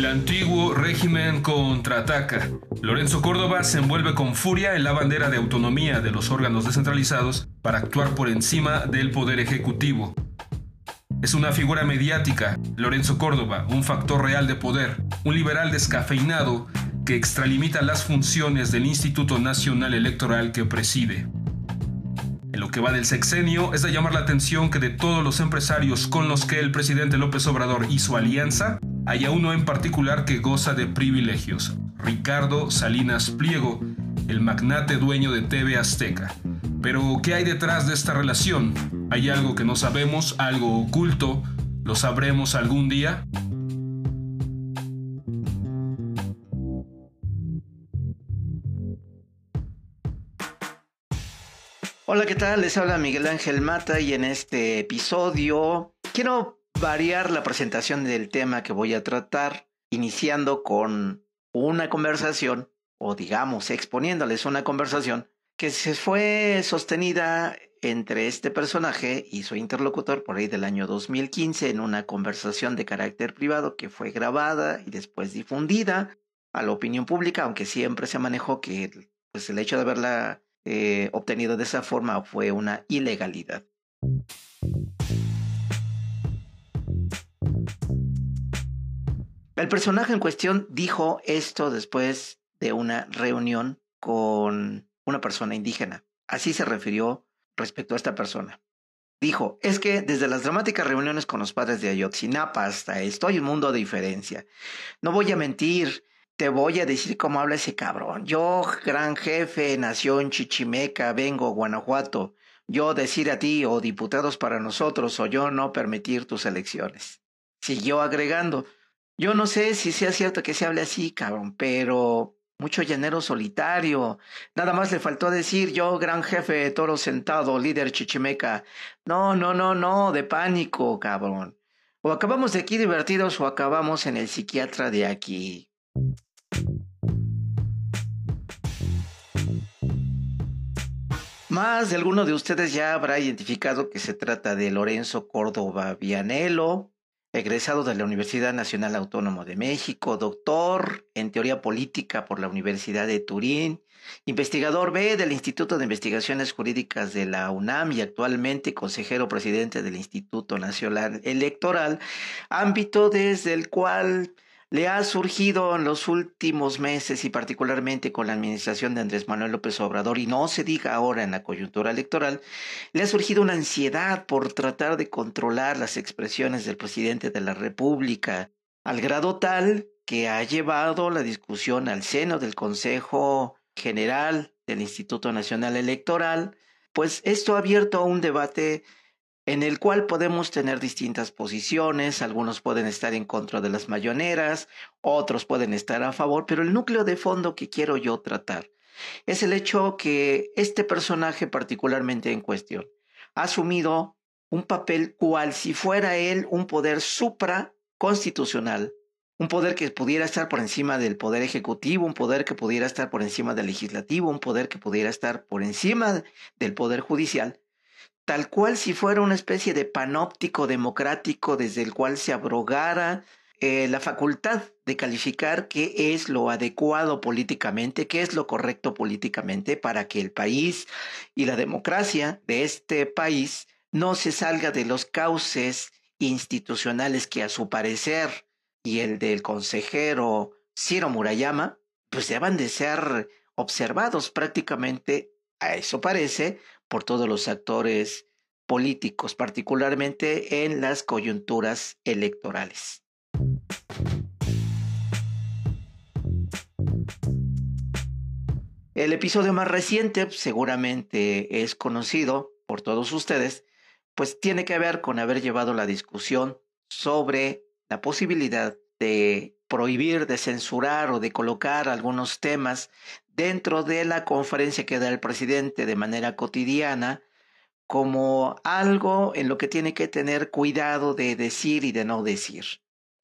El antiguo régimen contraataca. Lorenzo Córdoba se envuelve con furia en la bandera de autonomía de los órganos descentralizados para actuar por encima del poder ejecutivo. Es una figura mediática, Lorenzo Córdoba, un factor real de poder, un liberal descafeinado que extralimita las funciones del Instituto Nacional Electoral que preside. En lo que va del sexenio es de llamar la atención que de todos los empresarios con los que el presidente López Obrador hizo alianza, hay uno en particular que goza de privilegios, Ricardo Salinas Pliego, el magnate dueño de TV Azteca. Pero, ¿qué hay detrás de esta relación? ¿Hay algo que no sabemos, algo oculto? ¿Lo sabremos algún día? Hola, ¿qué tal? Les habla Miguel Ángel Mata y en este episodio quiero variar la presentación del tema que voy a tratar, iniciando con una conversación, o digamos, exponiéndoles una conversación que se fue sostenida entre este personaje y su interlocutor por ahí del año 2015 en una conversación de carácter privado que fue grabada y después difundida a la opinión pública, aunque siempre se manejó que pues, el hecho de haberla eh, obtenido de esa forma fue una ilegalidad. El personaje en cuestión dijo esto después de una reunión con una persona indígena. Así se refirió respecto a esta persona. Dijo, es que desde las dramáticas reuniones con los padres de Ayotzinapa hasta esto hay un mundo de diferencia. No voy a mentir, te voy a decir cómo habla ese cabrón. Yo, gran jefe, nación Chichimeca, vengo, Guanajuato. Yo decir a ti, o diputados para nosotros, o yo no permitir tus elecciones. Siguió agregando, yo no sé si sea cierto que se hable así, cabrón, pero mucho llanero solitario. Nada más le faltó decir yo, gran jefe, toro sentado, líder chichimeca. No, no, no, no, de pánico, cabrón. O acabamos de aquí divertidos o acabamos en el psiquiatra de aquí. Más de alguno de ustedes ya habrá identificado que se trata de Lorenzo Córdoba Vianelo, egresado de la Universidad Nacional Autónoma de México, doctor en teoría política por la Universidad de Turín, investigador B del Instituto de Investigaciones Jurídicas de la UNAM y actualmente consejero presidente del Instituto Nacional Electoral, ámbito desde el cual le ha surgido en los últimos meses y particularmente con la administración de Andrés Manuel López Obrador y no se diga ahora en la coyuntura electoral, le ha surgido una ansiedad por tratar de controlar las expresiones del presidente de la República, al grado tal que ha llevado la discusión al seno del Consejo General del Instituto Nacional Electoral, pues esto ha abierto un debate en el cual podemos tener distintas posiciones, algunos pueden estar en contra de las mayoneras, otros pueden estar a favor, pero el núcleo de fondo que quiero yo tratar es el hecho que este personaje particularmente en cuestión ha asumido un papel cual si fuera él un poder supraconstitucional, un poder que pudiera estar por encima del poder ejecutivo, un poder que pudiera estar por encima del legislativo, un poder que pudiera estar por encima del poder judicial, tal cual si fuera una especie de panóptico democrático desde el cual se abrogara eh, la facultad de calificar qué es lo adecuado políticamente, qué es lo correcto políticamente para que el país y la democracia de este país no se salga de los cauces institucionales que a su parecer y el del consejero Ciro Murayama, pues deban de ser observados prácticamente, a eso parece, por todos los actores políticos, particularmente en las coyunturas electorales. El episodio más reciente seguramente es conocido por todos ustedes, pues tiene que ver con haber llevado la discusión sobre la posibilidad de prohibir, de censurar o de colocar algunos temas dentro de la conferencia que da el presidente de manera cotidiana como algo en lo que tiene que tener cuidado de decir y de no decir.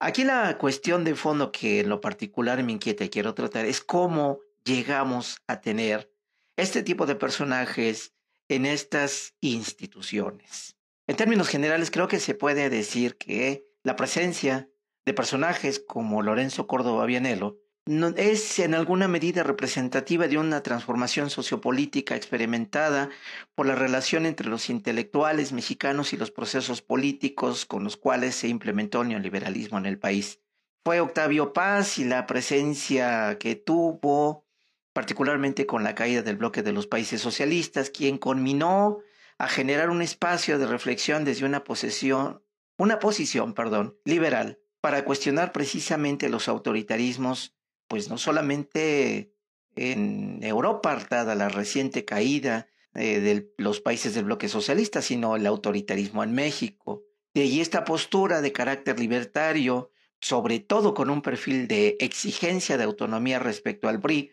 Aquí la cuestión de fondo que en lo particular me inquieta y quiero tratar es cómo llegamos a tener este tipo de personajes en estas instituciones. En términos generales, creo que se puede decir que la presencia de personajes como Lorenzo Córdoba Vianello es en alguna medida representativa de una transformación sociopolítica experimentada por la relación entre los intelectuales mexicanos y los procesos políticos con los cuales se implementó el neoliberalismo en el país. Fue Octavio Paz y la presencia que tuvo, particularmente con la caída del bloque de los países socialistas, quien conminó a generar un espacio de reflexión desde una posesión, una posición, perdón, liberal para cuestionar precisamente los autoritarismos pues no solamente en Europa, dada la reciente caída eh, de los países del bloque socialista, sino el autoritarismo en México. De allí esta postura de carácter libertario, sobre todo con un perfil de exigencia de autonomía respecto al BRI,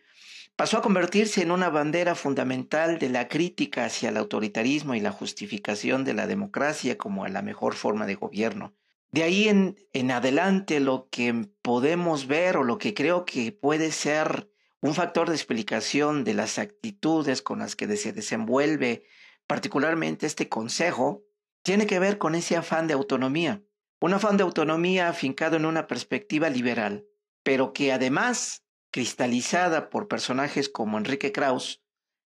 pasó a convertirse en una bandera fundamental de la crítica hacia el autoritarismo y la justificación de la democracia como la mejor forma de gobierno. De ahí en, adelante lo que podemos ver o lo que creo que puede ser un factor de explicación de las actitudes con las que se desenvuelve particularmente este consejo, tiene que ver con ese afán de autonomía, un afán de autonomía afincado en una perspectiva liberal, pero que además, cristalizada por personajes como Enrique Krauss,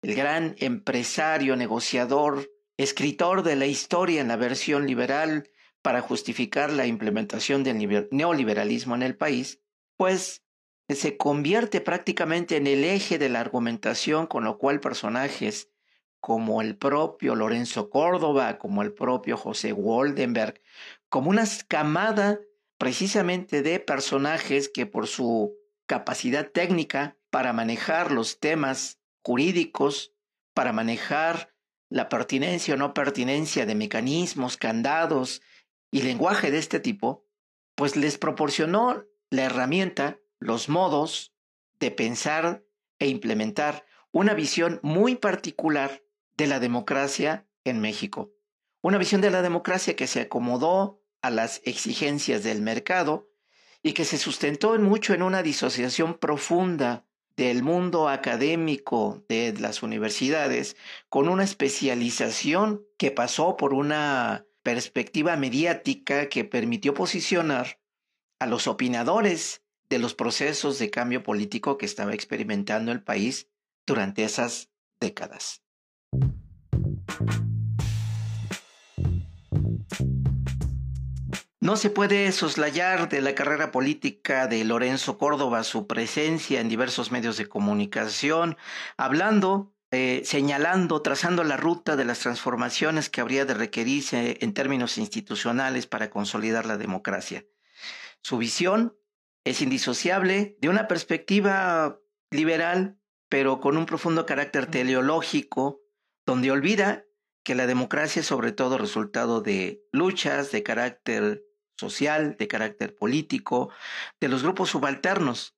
el gran empresario, negociador, escritor de la historia en la versión liberal para justificar la implementación del neoliberalismo en el país, pues se convierte prácticamente en el eje de la argumentación con lo cual personajes como el propio Lorenzo Córdoba, como el propio José Waldenberg, como una camada precisamente de personajes que por su capacidad técnica para manejar los temas jurídicos, para manejar la pertinencia o no pertinencia de mecanismos, candados, y lenguaje de este tipo, pues les proporcionó la herramienta, los modos de pensar e implementar una visión muy particular de la democracia en México. Una visión de la democracia que se acomodó a las exigencias del mercado y que se sustentó en mucho en una disociación profunda del mundo académico de las universidades con una especialización que pasó por una perspectiva mediática que permitió posicionar a los opinadores de los procesos de cambio político que estaba experimentando el país durante esas décadas. No se puede soslayar de la carrera política de Lorenzo Córdoba su presencia en diversos medios de comunicación, hablando eh, señalando, trazando la ruta de las transformaciones que habría de requerirse en términos institucionales para consolidar la democracia. Su visión es indisociable de una perspectiva liberal, pero con un profundo carácter teleológico, donde olvida que la democracia es sobre todo resultado de luchas de carácter social, de carácter político, de los grupos subalternos,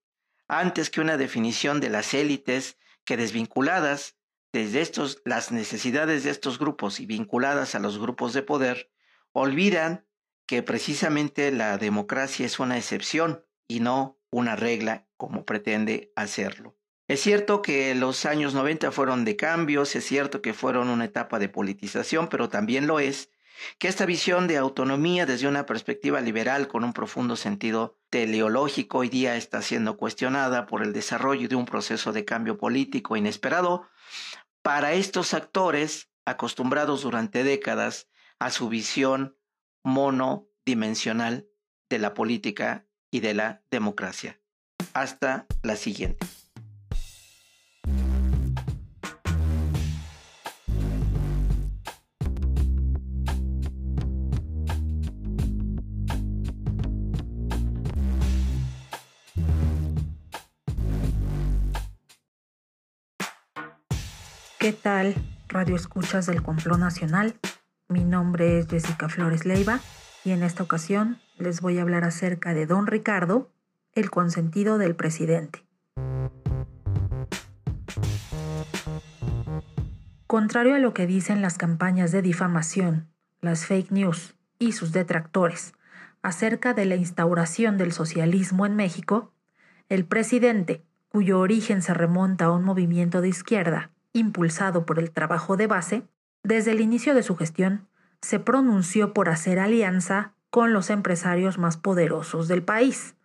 antes que una definición de las élites que desvinculadas desde estos, las necesidades de estos grupos y vinculadas a los grupos de poder, olvidan que precisamente la democracia es una excepción y no una regla como pretende hacerlo. Es cierto que los años 90 fueron de cambios, es cierto que fueron una etapa de politización, pero también lo es que esta visión de autonomía desde una perspectiva liberal con un profundo sentido teleológico hoy día está siendo cuestionada por el desarrollo de un proceso de cambio político inesperado para estos actores acostumbrados durante décadas a su visión monodimensional de la política y de la democracia. Hasta la siguiente. ¿Qué tal, Radio Escuchas del Complot Nacional? Mi nombre es Jessica Flores Leiva y en esta ocasión les voy a hablar acerca de Don Ricardo, el consentido del presidente. Contrario a lo que dicen las campañas de difamación, las fake news y sus detractores acerca de la instauración del socialismo en México, el presidente, cuyo origen se remonta a un movimiento de izquierda, impulsado por el trabajo de base, desde el inicio de su gestión, se pronunció por hacer alianza con los empresarios más poderosos del país,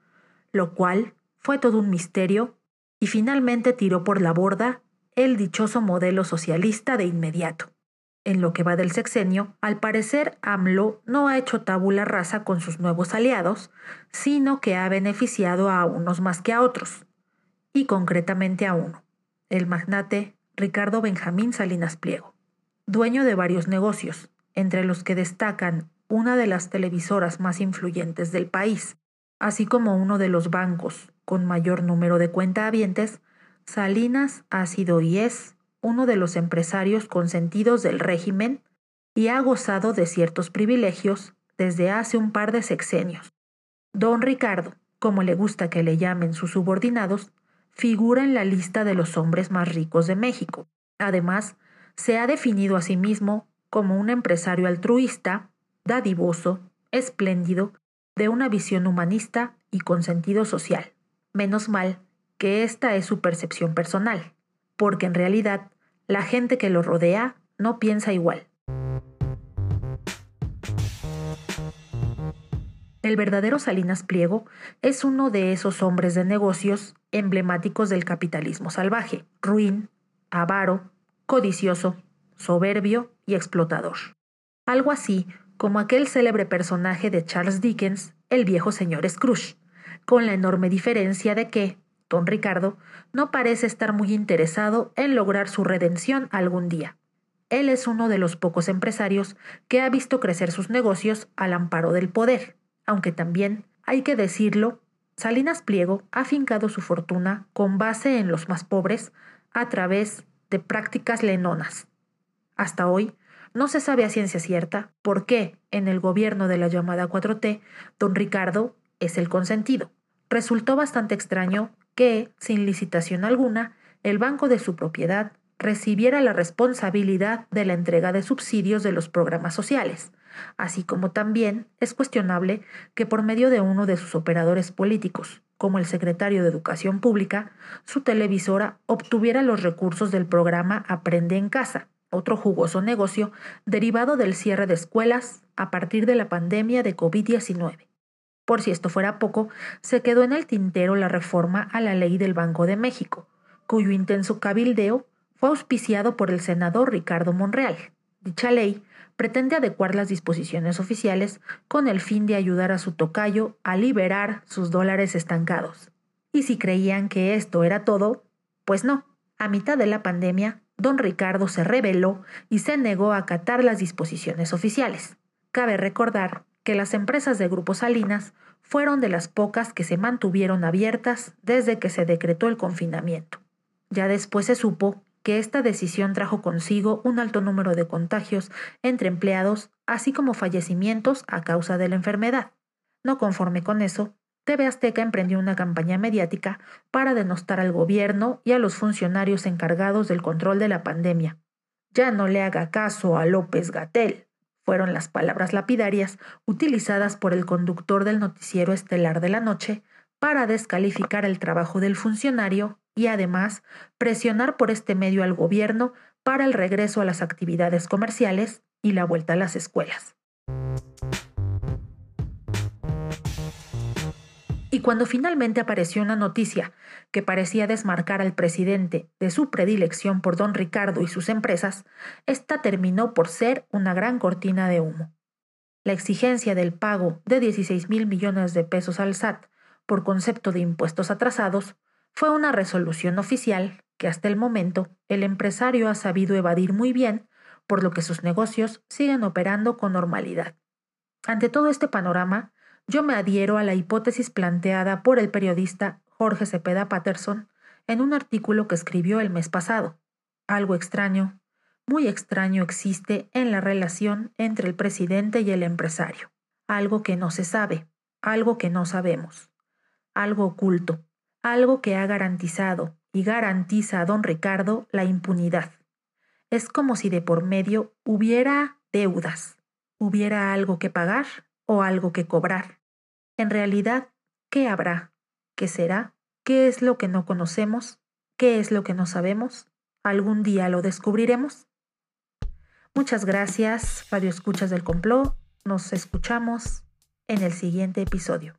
lo cual fue todo un misterio y finalmente tiró por la borda el dichoso modelo socialista de inmediato. En lo que va del sexenio, al parecer AMLO no ha hecho tabula rasa con sus nuevos aliados, sino que ha beneficiado a unos más que a otros, y concretamente a uno, el magnate Ricardo Benjamín Salinas Pliego, dueño de varios negocios, entre los que destacan una de las televisoras más influyentes del país, así como uno de los bancos con mayor número de cuentahabientes, Salinas ha sido y es uno de los empresarios consentidos del régimen y ha gozado de ciertos privilegios desde hace un par de sexenios. Don Ricardo, como le gusta que le llamen sus subordinados, figura en la lista de los hombres más ricos de México. Además, se ha definido a sí mismo como un empresario altruista, dadivoso, espléndido, de una visión humanista y con sentido social. Menos mal que esta es su percepción personal, porque en realidad la gente que lo rodea no piensa igual. El verdadero Salinas Pliego es uno de esos hombres de negocios emblemáticos del capitalismo salvaje, ruin, avaro, codicioso, soberbio y explotador. Algo así como aquel célebre personaje de Charles Dickens, el viejo señor Scrooge, con la enorme diferencia de que, don Ricardo no parece estar muy interesado en lograr su redención algún día. Él es uno de los pocos empresarios que ha visto crecer sus negocios al amparo del poder, aunque también, hay que decirlo, Salinas Pliego ha fincado su fortuna con base en los más pobres a través de prácticas lenonas. Hasta hoy, no se sabe a ciencia cierta por qué en el gobierno de la llamada 4T, don Ricardo es el consentido. Resultó bastante extraño que, sin licitación alguna, el banco de su propiedad recibiera la responsabilidad de la entrega de subsidios de los programas sociales, así como también es cuestionable que por medio de uno de sus operadores políticos, como el secretario de Educación Pública, su televisora obtuviera los recursos del programa Aprende en Casa, otro jugoso negocio derivado del cierre de escuelas a partir de la pandemia de COVID-19. Por si esto fuera poco, se quedó en el tintero la reforma a la ley del Banco de México, cuyo intenso cabildeo fue auspiciado por el senador Ricardo Monreal. Dicha ley pretende adecuar las disposiciones oficiales con el fin de ayudar a su tocayo a liberar sus dólares estancados. Y si creían que esto era todo, pues no. A mitad de la pandemia, don Ricardo se rebeló y se negó a acatar las disposiciones oficiales. Cabe recordar que las empresas de Grupo Salinas fueron de las pocas que se mantuvieron abiertas desde que se decretó el confinamiento. Ya después se supo que esta decisión trajo consigo un alto número de contagios entre empleados, así como fallecimientos a causa de la enfermedad. No conforme con eso, TV Azteca emprendió una campaña mediática para denostar al gobierno y a los funcionarios encargados del control de la pandemia. Ya no le haga caso a López Gatel, fueron las palabras lapidarias utilizadas por el conductor del noticiero estelar de la noche para descalificar el trabajo del funcionario y además presionar por este medio al gobierno para el regreso a las actividades comerciales y la vuelta a las escuelas. Y cuando finalmente apareció una noticia que parecía desmarcar al presidente de su predilección por don Ricardo y sus empresas, esta terminó por ser una gran cortina de humo. La exigencia del pago de 16 mil millones de pesos al SAT por concepto de impuestos atrasados fue una resolución oficial que hasta el momento el empresario ha sabido evadir muy bien, por lo que sus negocios siguen operando con normalidad. Ante todo este panorama, yo me adhiero a la hipótesis planteada por el periodista Jorge Cepeda Patterson en un artículo que escribió el mes pasado. Algo extraño, muy extraño existe en la relación entre el presidente y el empresario. Algo que no se sabe, algo que no sabemos, algo oculto, algo que ha garantizado y garantiza a don Ricardo la impunidad. Es como si de por medio hubiera deudas, hubiera algo que pagar o algo que cobrar. En realidad, ¿qué habrá? ¿Qué será? ¿Qué es lo que no conocemos? ¿Qué es lo que no sabemos? ¿Algún día lo descubriremos? Muchas gracias, Radio Escuchas del Complot. Nos escuchamos en el siguiente episodio.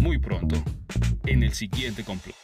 muy pronto, en el siguiente complot.